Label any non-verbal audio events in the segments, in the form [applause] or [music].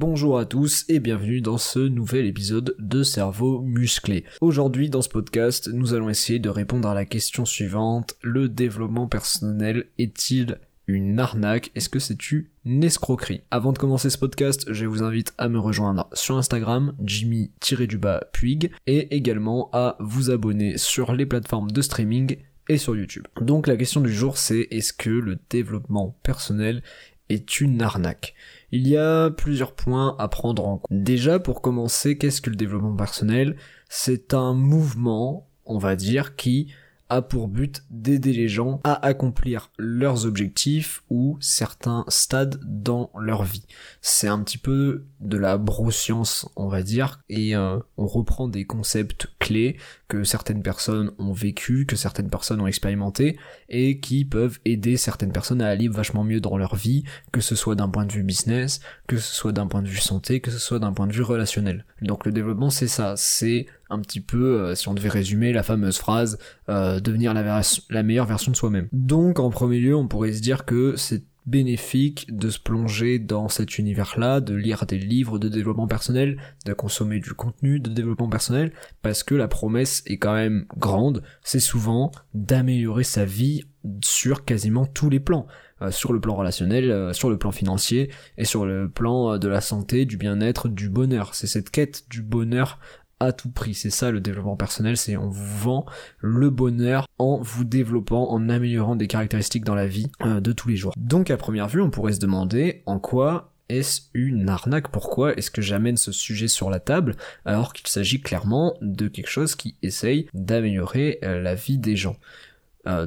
Bonjour à tous et bienvenue dans ce nouvel épisode de Cerveau Musclé. Aujourd'hui dans ce podcast, nous allons essayer de répondre à la question suivante. Le développement personnel est-il une arnaque? Est-ce que c'est une escroquerie? Avant de commencer ce podcast, je vous invite à me rejoindre sur Instagram, Jimmy-Puig, et également à vous abonner sur les plateformes de streaming et sur YouTube. Donc la question du jour c'est est-ce que le développement personnel est une arnaque il y a plusieurs points à prendre en compte. Déjà, pour commencer, qu'est-ce que le développement personnel? C'est un mouvement, on va dire, qui a pour but d'aider les gens à accomplir leurs objectifs ou certains stades dans leur vie. C'est un petit peu de la broscience, on va dire, et euh, on reprend des concepts clés que certaines personnes ont vécu, que certaines personnes ont expérimenté, et qui peuvent aider certaines personnes à aller vachement mieux dans leur vie, que ce soit d'un point de vue business, que ce soit d'un point de vue santé, que ce soit d'un point de vue relationnel. Donc le développement c'est ça, c'est un petit peu, euh, si on devait résumer la fameuse phrase, euh, devenir la, la meilleure version de soi-même. Donc en premier lieu, on pourrait se dire que c'est bénéfique de se plonger dans cet univers-là, de lire des livres de développement personnel, de consommer du contenu de développement personnel, parce que la promesse est quand même grande, c'est souvent d'améliorer sa vie sur quasiment tous les plans. Euh, sur le plan relationnel, euh, sur le plan financier et sur le plan euh, de la santé, du bien-être, du bonheur. C'est cette quête du bonheur à tout prix. C'est ça le développement personnel, c'est on vous vend le bonheur en vous développant, en améliorant des caractéristiques dans la vie de tous les jours. Donc à première vue, on pourrait se demander en quoi est-ce une arnaque? Pourquoi est-ce que j'amène ce sujet sur la table alors qu'il s'agit clairement de quelque chose qui essaye d'améliorer la vie des gens?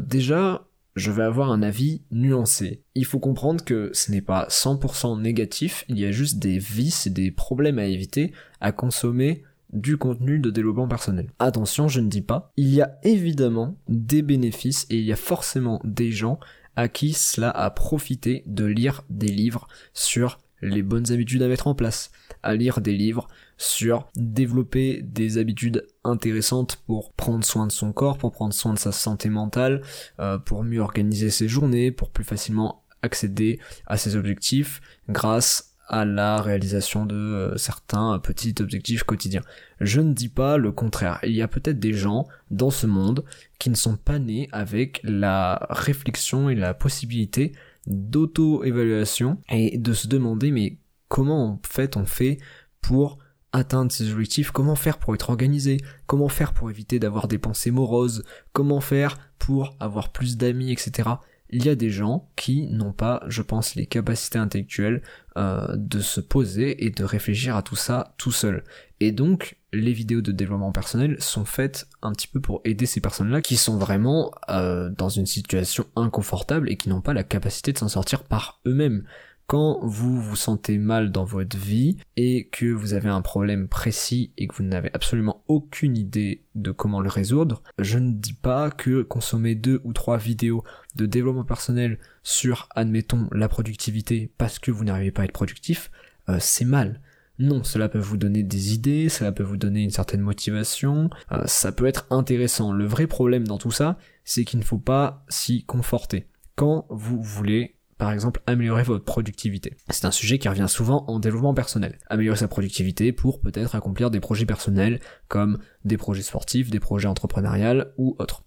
Déjà, je vais avoir un avis nuancé. Il faut comprendre que ce n'est pas 100% négatif, il y a juste des vices et des problèmes à éviter à consommer du contenu de développement personnel. Attention, je ne dis pas, il y a évidemment des bénéfices et il y a forcément des gens à qui cela a profité de lire des livres sur les bonnes habitudes à mettre en place, à lire des livres sur développer des habitudes intéressantes pour prendre soin de son corps, pour prendre soin de sa santé mentale, euh, pour mieux organiser ses journées, pour plus facilement accéder à ses objectifs grâce à la réalisation de euh, certains petits objectifs quotidiens. Je ne dis pas le contraire. Il y a peut-être des gens dans ce monde qui ne sont pas nés avec la réflexion et la possibilité d'auto-évaluation et de se demander mais comment en fait on fait pour atteindre ses objectifs, comment faire pour être organisé, comment faire pour éviter d'avoir des pensées moroses, comment faire pour avoir plus d'amis, etc. Il y a des gens qui n'ont pas, je pense, les capacités intellectuelles euh, de se poser et de réfléchir à tout ça tout seul. Et donc, les vidéos de développement personnel sont faites un petit peu pour aider ces personnes-là qui sont vraiment euh, dans une situation inconfortable et qui n'ont pas la capacité de s'en sortir par eux-mêmes quand vous vous sentez mal dans votre vie et que vous avez un problème précis et que vous n'avez absolument aucune idée de comment le résoudre, je ne dis pas que consommer deux ou trois vidéos de développement personnel sur, admettons, la productivité parce que vous n'arrivez pas à être productif, euh, c'est mal. Non, cela peut vous donner des idées, cela peut vous donner une certaine motivation, euh, ça peut être intéressant. Le vrai problème dans tout ça, c'est qu'il ne faut pas s'y conforter. Quand vous voulez par exemple améliorer votre productivité. C'est un sujet qui revient souvent en développement personnel. Améliorer sa productivité pour peut-être accomplir des projets personnels comme des projets sportifs, des projets entrepreneuriales ou autres.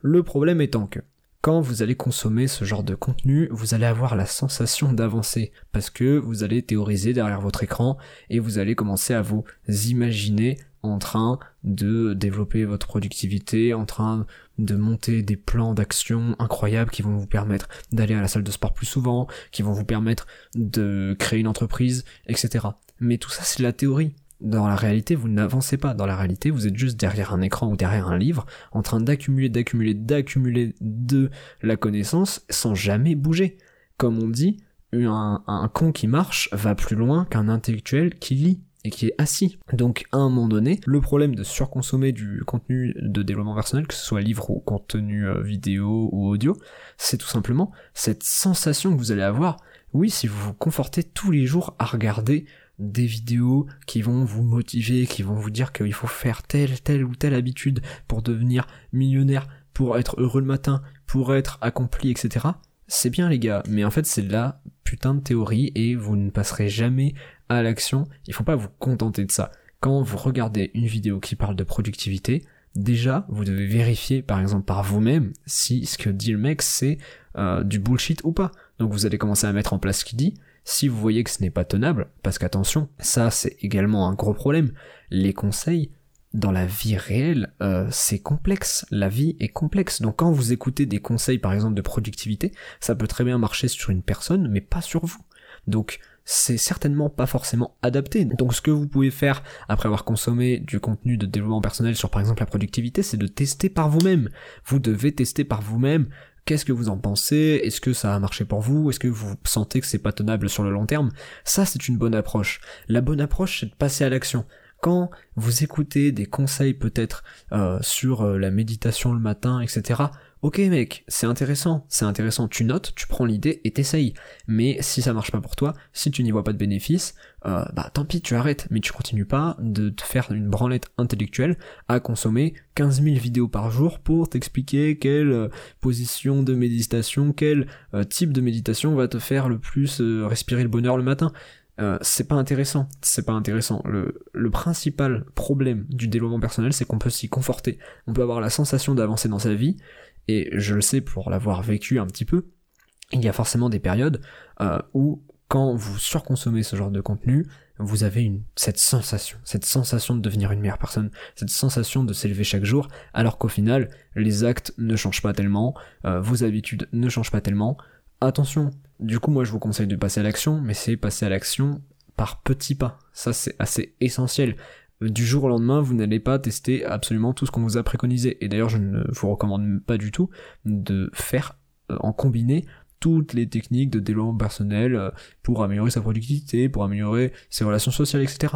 Le problème étant que quand vous allez consommer ce genre de contenu, vous allez avoir la sensation d'avancer parce que vous allez théoriser derrière votre écran et vous allez commencer à vous imaginer en train de développer votre productivité, en train de monter des plans d'action incroyables qui vont vous permettre d'aller à la salle de sport plus souvent, qui vont vous permettre de créer une entreprise, etc. Mais tout ça c'est la théorie. Dans la réalité, vous n'avancez pas. Dans la réalité, vous êtes juste derrière un écran ou derrière un livre, en train d'accumuler, d'accumuler, d'accumuler de la connaissance sans jamais bouger. Comme on dit, un, con qui marche va plus loin qu'un intellectuel qui lit et qui est assis. Donc à un moment donné, le problème de surconsommer du contenu de développement personnel, que ce soit livre ou contenu euh, vidéo ou audio, c'est tout simplement cette sensation que vous allez avoir. Oui, si vous vous confortez tous les jours à regarder des vidéos qui vont vous motiver, qui vont vous dire qu'il faut faire telle, telle ou telle habitude pour devenir millionnaire, pour être heureux le matin, pour être accompli, etc. C'est bien les gars, mais en fait c'est de la putain de théorie et vous ne passerez jamais à l'action, il faut pas vous contenter de ça. Quand vous regardez une vidéo qui parle de productivité, déjà, vous devez vérifier, par exemple, par vous-même, si ce que dit le mec, c'est euh, du bullshit ou pas. Donc vous allez commencer à mettre en place ce qu'il dit. Si vous voyez que ce n'est pas tenable, parce qu'attention, ça c'est également un gros problème, les conseils, dans la vie réelle, euh, c'est complexe. La vie est complexe. Donc quand vous écoutez des conseils, par exemple, de productivité, ça peut très bien marcher sur une personne, mais pas sur vous. Donc c'est certainement pas forcément adapté. Donc ce que vous pouvez faire après avoir consommé du contenu de développement personnel sur par exemple la productivité, c'est de tester par vous-même. Vous devez tester par vous-même. Qu'est-ce que vous en pensez? Est-ce que ça a marché pour vous? Est-ce que vous sentez que c'est pas tenable sur le long terme? Ça, c'est une bonne approche. La bonne approche, c'est de passer à l'action quand vous écoutez des conseils peut-être euh, sur euh, la méditation le matin, etc., ok mec, c'est intéressant, c'est intéressant, tu notes, tu prends l'idée et t'essayes. Mais si ça marche pas pour toi, si tu n'y vois pas de bénéfice, euh, bah tant pis, tu arrêtes, mais tu continues pas de te faire une branlette intellectuelle à consommer 15 000 vidéos par jour pour t'expliquer quelle position de méditation, quel type de méditation va te faire le plus respirer le bonheur le matin. Euh, c'est pas intéressant. C'est pas intéressant. Le principal problème du développement personnel, c'est qu'on peut s'y conforter. On peut avoir la sensation d'avancer dans sa vie, et je le sais pour l'avoir vécu un petit peu, il y a forcément des périodes euh, où quand vous surconsommez ce genre de contenu, vous avez une, cette sensation, cette sensation de devenir une meilleure personne, cette sensation de s'élever chaque jour, alors qu'au final, les actes ne changent pas tellement, euh, vos habitudes ne changent pas tellement. Attention, du coup, moi, je vous conseille de passer à l'action, mais c'est passer à l'action par petits pas. Ça, c'est assez essentiel. Du jour au lendemain, vous n'allez pas tester absolument tout ce qu'on vous a préconisé. Et d'ailleurs, je ne vous recommande pas du tout de faire euh, en combiné toutes les techniques de développement personnel euh, pour améliorer sa productivité, pour améliorer ses relations sociales, etc.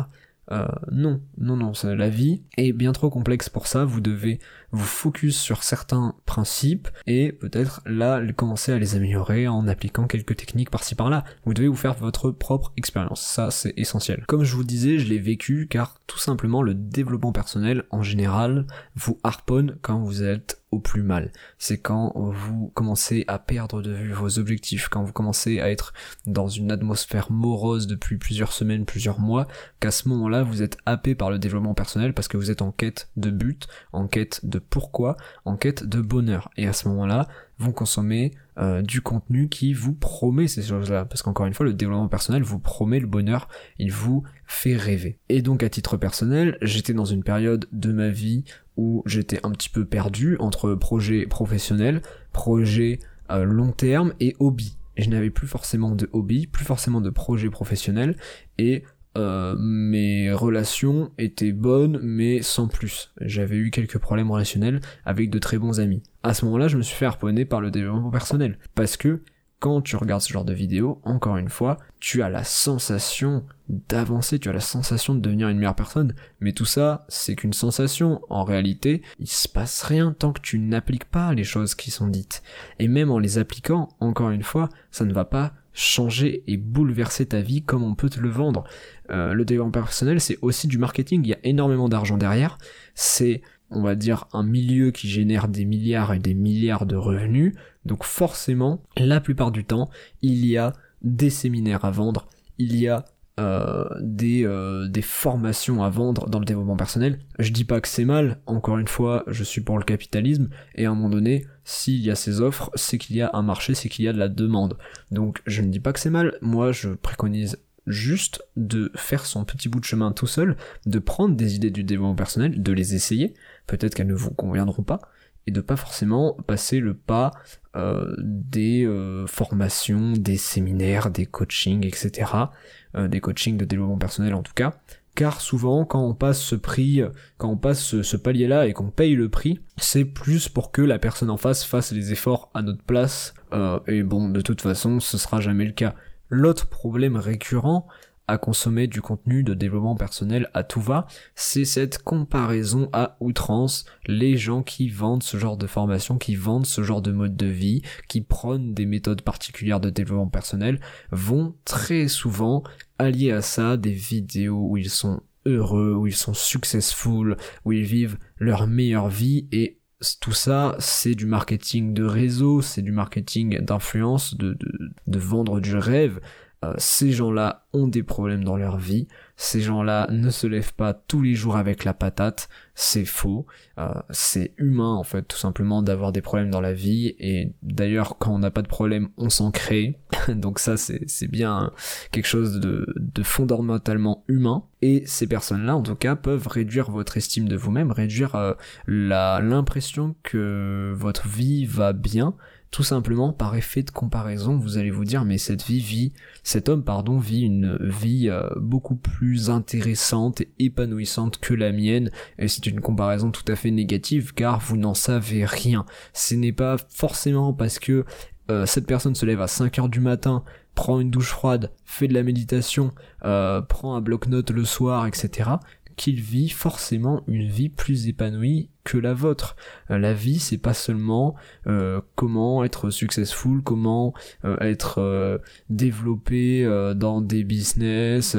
Euh, non, non, non, la vie est bien trop complexe pour ça, vous devez vous focus sur certains principes et peut-être là commencer à les améliorer en appliquant quelques techniques par-ci par-là. Vous devez vous faire votre propre expérience, ça c'est essentiel. Comme je vous disais, je l'ai vécu car tout simplement le développement personnel en général vous harponne quand vous êtes au plus mal. C'est quand vous commencez à perdre de vue vos objectifs, quand vous commencez à être dans une atmosphère morose depuis plusieurs semaines, plusieurs mois, qu'à ce moment-là, vous êtes happé par le développement personnel parce que vous êtes en quête de but, en quête de pourquoi, en quête de bonheur. Et à ce moment-là, vous consommez euh, du contenu qui vous promet ces choses-là. Parce qu'encore une fois, le développement personnel vous promet le bonheur, il vous fait rêver. Et donc à titre personnel, j'étais dans une période de ma vie où j'étais un petit peu perdu entre projet professionnel, projet euh, long terme et hobby. Et je n'avais plus forcément de hobby, plus forcément de projet professionnel, et euh, mes relations étaient bonnes mais sans plus. J'avais eu quelques problèmes relationnels avec de très bons amis. À ce moment-là, je me suis fait harponner par le développement personnel. Parce que quand tu regardes ce genre de vidéo, encore une fois, tu as la sensation d'avancer, tu as la sensation de devenir une meilleure personne. Mais tout ça, c'est qu'une sensation. En réalité, il se passe rien tant que tu n'appliques pas les choses qui sont dites. Et même en les appliquant, encore une fois, ça ne va pas changer et bouleverser ta vie comme on peut te le vendre. Euh, le développement personnel, c'est aussi du marketing, il y a énormément d'argent derrière. C'est on va dire, un milieu qui génère des milliards et des milliards de revenus. Donc forcément, la plupart du temps, il y a des séminaires à vendre, il y a euh, des, euh, des formations à vendre dans le développement personnel. Je dis pas que c'est mal, encore une fois, je suis pour le capitalisme, et à un moment donné, s'il y a ces offres, c'est qu'il y a un marché, c'est qu'il y a de la demande. Donc je ne dis pas que c'est mal, moi je préconise juste de faire son petit bout de chemin tout seul, de prendre des idées du développement personnel, de les essayer, peut-être qu'elles ne vous conviendront pas, et de pas forcément passer le pas euh, des formations, des séminaires, des coachings, etc. Euh, des coachings de développement personnel en tout cas. Car souvent, quand on passe ce prix, quand on passe ce, palier-là et qu'on paye le prix, c'est plus pour que la personne en face fasse les efforts à notre place. et bon, de toute façon, ce sera jamais le cas. L'autre problème récurrent, à consommer du contenu de développement personnel à tout va, c'est cette comparaison à outrance, les gens qui vendent ce genre de formation, qui vendent ce genre de mode de vie, qui prônent des méthodes particulières de développement personnel, vont très souvent allier à ça des vidéos où ils sont heureux, où ils sont successful, où ils vivent leur meilleure vie. Et tout ça, c'est du marketing de réseau, c'est du marketing d'influence, de, vendre du rêve, euh, ces gens-là ont des problèmes dans leur vie, ces gens-là ne se lèvent pas tous les jours avec la patate, c'est faux, euh, c'est humain en fait tout simplement d'avoir des problèmes dans la vie, et d'ailleurs quand on n'a pas de problème on s'en crée, [laughs] donc ça c'est bien quelque chose de, de fondamentalement humain, et ces personnes-là en tout cas peuvent réduire votre estime de vous-même, réduire euh, l'impression que votre vie va bien, tout simplement par effet de comparaison, vous allez vous dire mais cette vie vit, cet homme pardon vit une vie euh, beaucoup plus intéressante et épanouissante que la mienne et c'est une comparaison tout à fait négative car vous n'en savez rien. Ce n'est pas forcément parce que euh, cette personne se lève à 5 heures du matin, prend une douche froide, fait de la méditation, euh, prend un bloc-notes le soir, etc qu'il vit forcément une vie plus épanouie que la vôtre. Euh, la vie, c'est pas seulement euh, comment être successful, comment euh, être développé dans des business,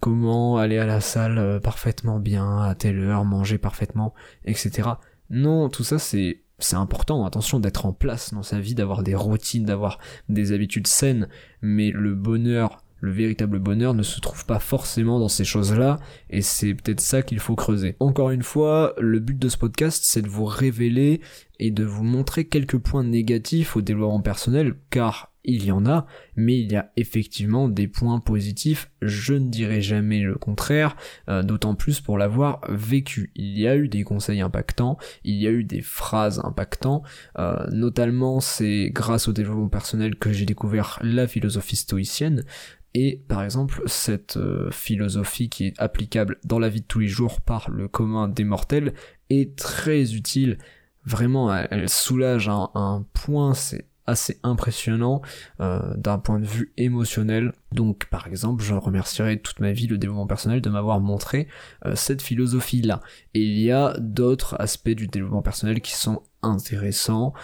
comment aller à la salle parfaitement bien à telle heure, manger parfaitement, etc. Non, tout ça c'est c'est important, attention d'être en place dans sa vie, d'avoir des routines, d'avoir des habitudes saines, mais le bonheur le véritable bonheur ne se trouve pas forcément dans ces choses-là, et c'est peut-être ça qu'il faut creuser. Encore une fois, le but de ce podcast, c'est de vous révéler et de vous montrer quelques points négatifs au développement personnel, car il y en a, mais il y a effectivement des points positifs, je ne dirais jamais le contraire, euh, d'autant plus pour l'avoir vécu. Il y a eu des conseils impactants, il y a eu des phrases impactantes, euh, notamment c'est grâce au développement personnel que j'ai découvert la philosophie stoïcienne, et par exemple, cette euh, philosophie qui est applicable dans la vie de tous les jours par le commun des mortels est très utile. Vraiment, elle, soulage un, un point, c'est assez impressionnant euh, d'un point de vue émotionnel. Donc par exemple, je remercierai toute ma vie le développement personnel de m'avoir montré euh, cette philosophie-là. Et il y a d'autres aspects du développement personnel qui sont intéressants.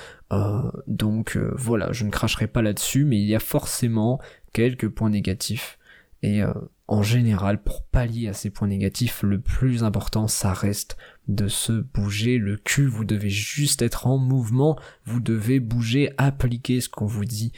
donc voilà, je ne cracherai pas là-dessus, mais il y a forcément quelques points négatifs. Et euh, en général, pour pallier à ces points négatifs, le plus important, ça reste de se bouger le cul. Vous devez juste être en mouvement, vous devez bouger, appliquer ce qu'on vous dit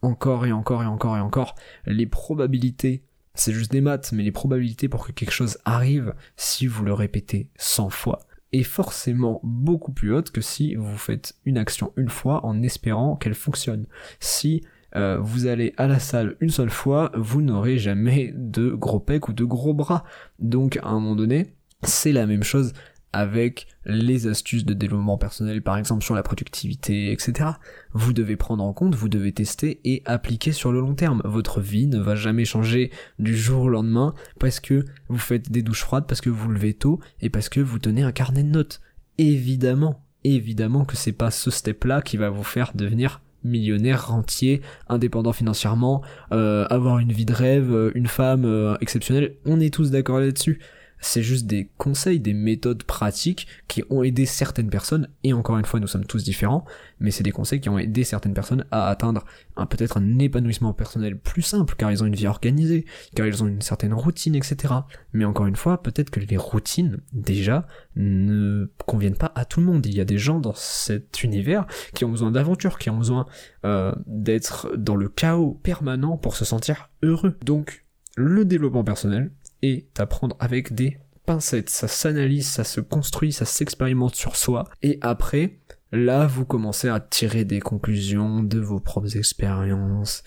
encore et encore et encore et encore. Les probabilités, c'est juste des maths, mais les probabilités pour que quelque chose arrive, si vous le répétez 100 fois, est forcément beaucoup plus haute que si vous faites une action une fois en espérant qu'elle fonctionne. Si euh, vous allez à la salle une seule fois, vous n'aurez jamais de gros pecs ou de gros bras. Donc à un moment donné, c'est la même chose avec les astuces de développement personnel, par exemple sur la productivité, etc. Vous devez prendre en compte, vous devez tester et appliquer sur le long terme. Votre vie ne va jamais changer du jour au lendemain parce que vous faites des douches froides, parce que vous levez tôt et parce que vous tenez un carnet de notes. Évidemment, évidemment que c'est pas ce step-là qui va vous faire devenir millionnaire, rentier, indépendant financièrement, euh, avoir une vie de rêve, euh, une femme euh, exceptionnelle, on est tous d'accord là-dessus c'est juste des conseils, des méthodes pratiques qui ont aidé certaines personnes, et encore une fois nous sommes tous différents, mais c'est des conseils qui ont aidé certaines personnes à atteindre peut-être un épanouissement personnel plus simple, car ils ont une vie organisée, car ils ont une certaine routine, etc. Mais encore une fois, peut-être que les routines, déjà, ne conviennent pas à tout le monde. Il y a des gens dans cet univers qui ont besoin d'aventure, qui ont besoin euh, d'être dans le chaos permanent pour se sentir heureux. Donc, le développement personnel, et d'apprendre avec des pincettes. Ça s'analyse, ça se construit, ça s'expérimente sur soi. Et après, là, vous commencez à tirer des conclusions de vos propres expériences,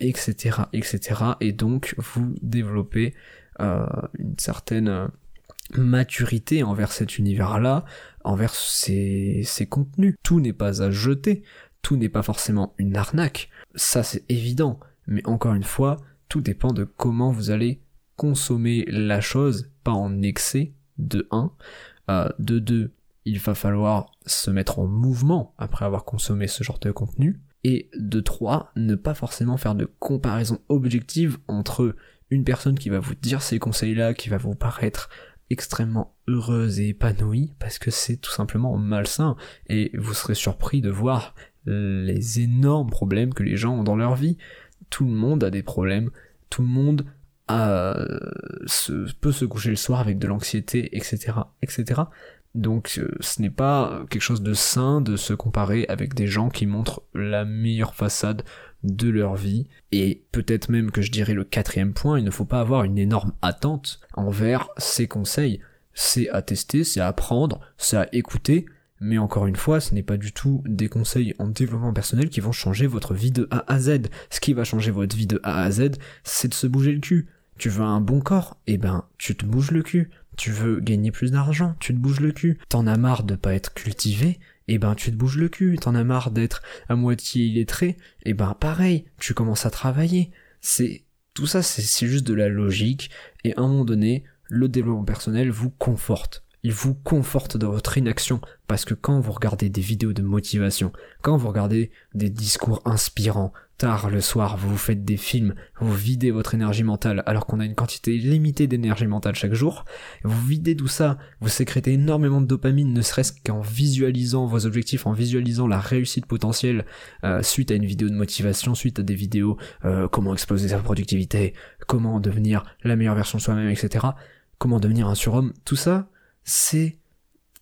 etc., euh, etc. Et donc, vous développez euh, une certaine euh, maturité envers cet univers-là, envers ces contenus. Tout n'est pas à jeter, tout n'est pas forcément une arnaque. Ça, c'est évident. Mais encore une fois, tout dépend de comment vous allez consommer la chose, pas en excès, de 1. Euh, de 2, il va falloir se mettre en mouvement après avoir consommé ce genre de contenu. Et de 3, ne pas forcément faire de comparaison objective entre une personne qui va vous dire ces conseils-là, qui va vous paraître extrêmement heureuse et épanouie, parce que c'est tout simplement malsain, et vous serez surpris de voir les énormes problèmes que les gens ont dans leur vie. Tout le monde a des problèmes, tout le monde peut se coucher le soir avec de l'anxiété, etc., etc. Donc euh, ce n'est pas quelque chose de sain de se comparer avec des gens qui montrent la meilleure façade de leur vie. Et peut-être même que je dirais le quatrième point, il ne faut pas avoir une énorme attente envers ces conseils. C'est à tester, c'est à apprendre, c'est à écouter, mais encore une fois, ce n'est pas du tout des conseils en développement personnel qui vont changer votre vie de A à Z. Ce qui va changer votre vie de A à Z, c'est de se bouger le cul. Tu veux un bon corps Eh ben, tu te bouges le cul. Tu veux gagner plus d'argent Tu te bouges le cul. T'en as marre de pas être cultivé eh ben tu te bouges le cul, t'en as marre d'être à moitié illettré, eh ben pareil, tu commences à travailler. C'est tout ça, c'est juste de la logique, et à un moment donné, le développement personnel vous conforte. Il vous conforte dans votre inaction, parce que quand vous regardez des vidéos de motivation, quand vous regardez des discours inspirants, tard le soir, vous faites des films, vous videz votre énergie mentale alors qu'on a une quantité limitée d'énergie mentale chaque jour, vous videz tout ça, vous sécrétez énormément de dopamine, ne serait-ce qu'en visualisant vos objectifs, en visualisant la réussite potentielle euh, suite à une vidéo de motivation, suite à des vidéos euh, comment exploser sa productivité, comment devenir la meilleure version de soi-même, etc. Comment devenir un surhomme, tout ça, c'est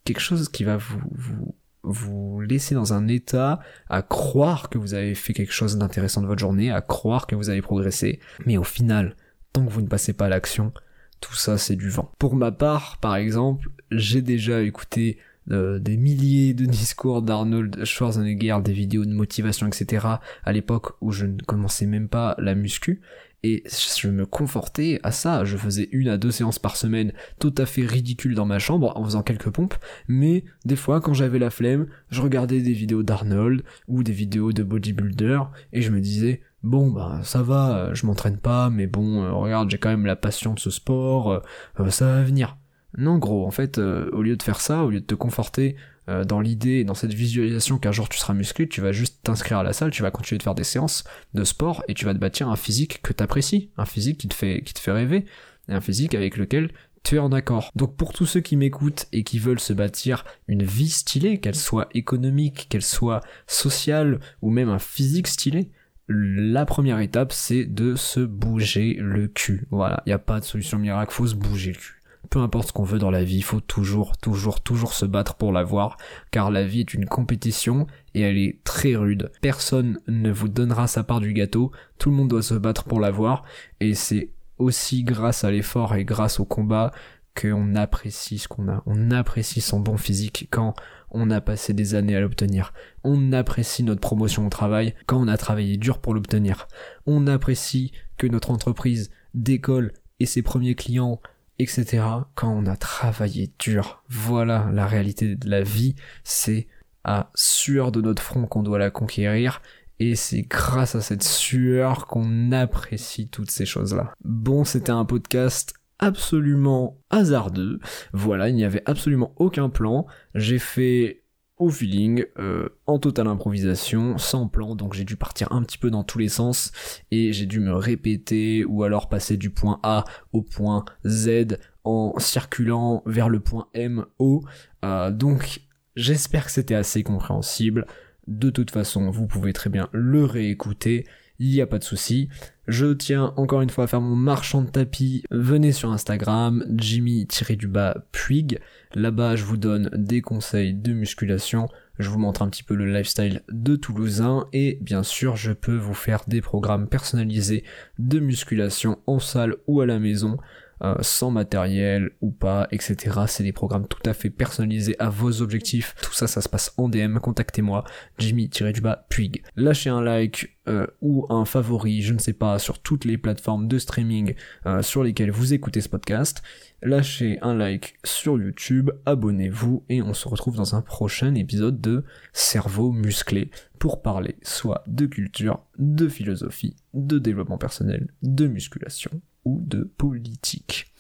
quelque chose qui va vous, vous vous laisser dans un état à croire que vous avez fait quelque chose d'intéressant de votre journée, à croire que vous avez progressé, mais au final, tant que vous ne passez pas à l'action, tout ça c'est du vent. Pour ma part, par exemple, j'ai déjà écouté euh, des milliers de [laughs] discours d'Arnold Schwarzenegger, des vidéos de motivation, etc. à l'époque où je ne commençais même pas la muscu, et je me confortais à ça. Je faisais une à deux séances par semaine, tout à fait ridicule dans ma chambre, en faisant quelques pompes, mais des fois, quand j'avais la flemme, je regardais des vidéos d'Arnold, ou des vidéos de bodybuilder, et je me disais, bon bah ça va, je m'entraîne pas, mais bon, euh, regarde, j'ai quand même la passion de ce sport, euh, euh, ça va venir. Non gros, en fait, au lieu de faire ça, au lieu de te conforter euh, dans l'idée, dans cette visualisation qu'un jour tu seras musclé, tu vas juste t'inscrire à la salle, tu vas continuer de faire des séances de sport et tu vas te bâtir un physique que t'apprécies, un physique qui te fait, rêver, et un physique avec lequel tu es en accord. Donc pour tous ceux qui m'écoutent et qui veulent se bâtir une vie stylée, qu'elle soit économique, qu'elle soit sociale ou même un physique stylé, la première étape c'est de se bouger le cul. Voilà, il n'y a pas de solution miracle, faut se bouger le cul peu importe ce qu'on veut dans la vie, il faut toujours, toujours, toujours se battre pour l'avoir, car la vie est une compétition et elle est très rude. Personne ne vous donnera sa part du gâteau, tout le monde doit se battre pour l'avoir, et c'est aussi grâce à l'effort et grâce au combat qu'on apprécie ce qu'on a. On apprécie son bon physique quand on a passé des années à l'obtenir. On apprécie notre promotion au travail quand on a travaillé dur pour l'obtenir. On apprécie que notre entreprise décolle et ses premiers clients etc. quand on a travaillé dur. Voilà la réalité de la vie, c'est à sueur de notre front qu'on doit la conquérir et c'est grâce à cette sueur qu'on apprécie toutes ces choses-là. Bon, c'était un podcast absolument hasardeux. Voilà, il n'y avait absolument aucun plan. J'ai fait au feeling, euh, en totale improvisation, sans plan, donc j'ai dû partir un petit peu dans tous les sens, et j'ai dû me répéter, ou alors passer du point A au point Z en circulant vers le point M, O, euh, donc j'espère que c'était assez compréhensible, de toute façon vous pouvez très bien le réécouter, il n'y a pas de souci. Je tiens encore une fois à faire mon marchand de tapis. Venez sur Instagram, Jimmy-Puig. Là-bas, je vous donne des conseils de musculation. Je vous montre un petit peu le lifestyle de Toulousain et bien sûr, je peux vous faire des programmes personnalisés de musculation en salle ou à la maison. Euh, sans matériel ou pas, etc. C'est des programmes tout à fait personnalisés à vos objectifs. Tout ça, ça se passe en DM. Contactez-moi, Jimmy-du-bas Puig. Lâchez un like euh, ou un favori, je ne sais pas, sur toutes les plateformes de streaming euh, sur lesquelles vous écoutez ce podcast. Lâchez un like sur YouTube, abonnez-vous et on se retrouve dans un prochain épisode de Cerveau musclé pour parler soit de culture, de philosophie, de développement personnel, de musculation ou de politique.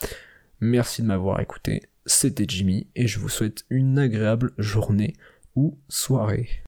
Merci de m'avoir écouté, c'était Jimmy et je vous souhaite une agréable journée ou soirée.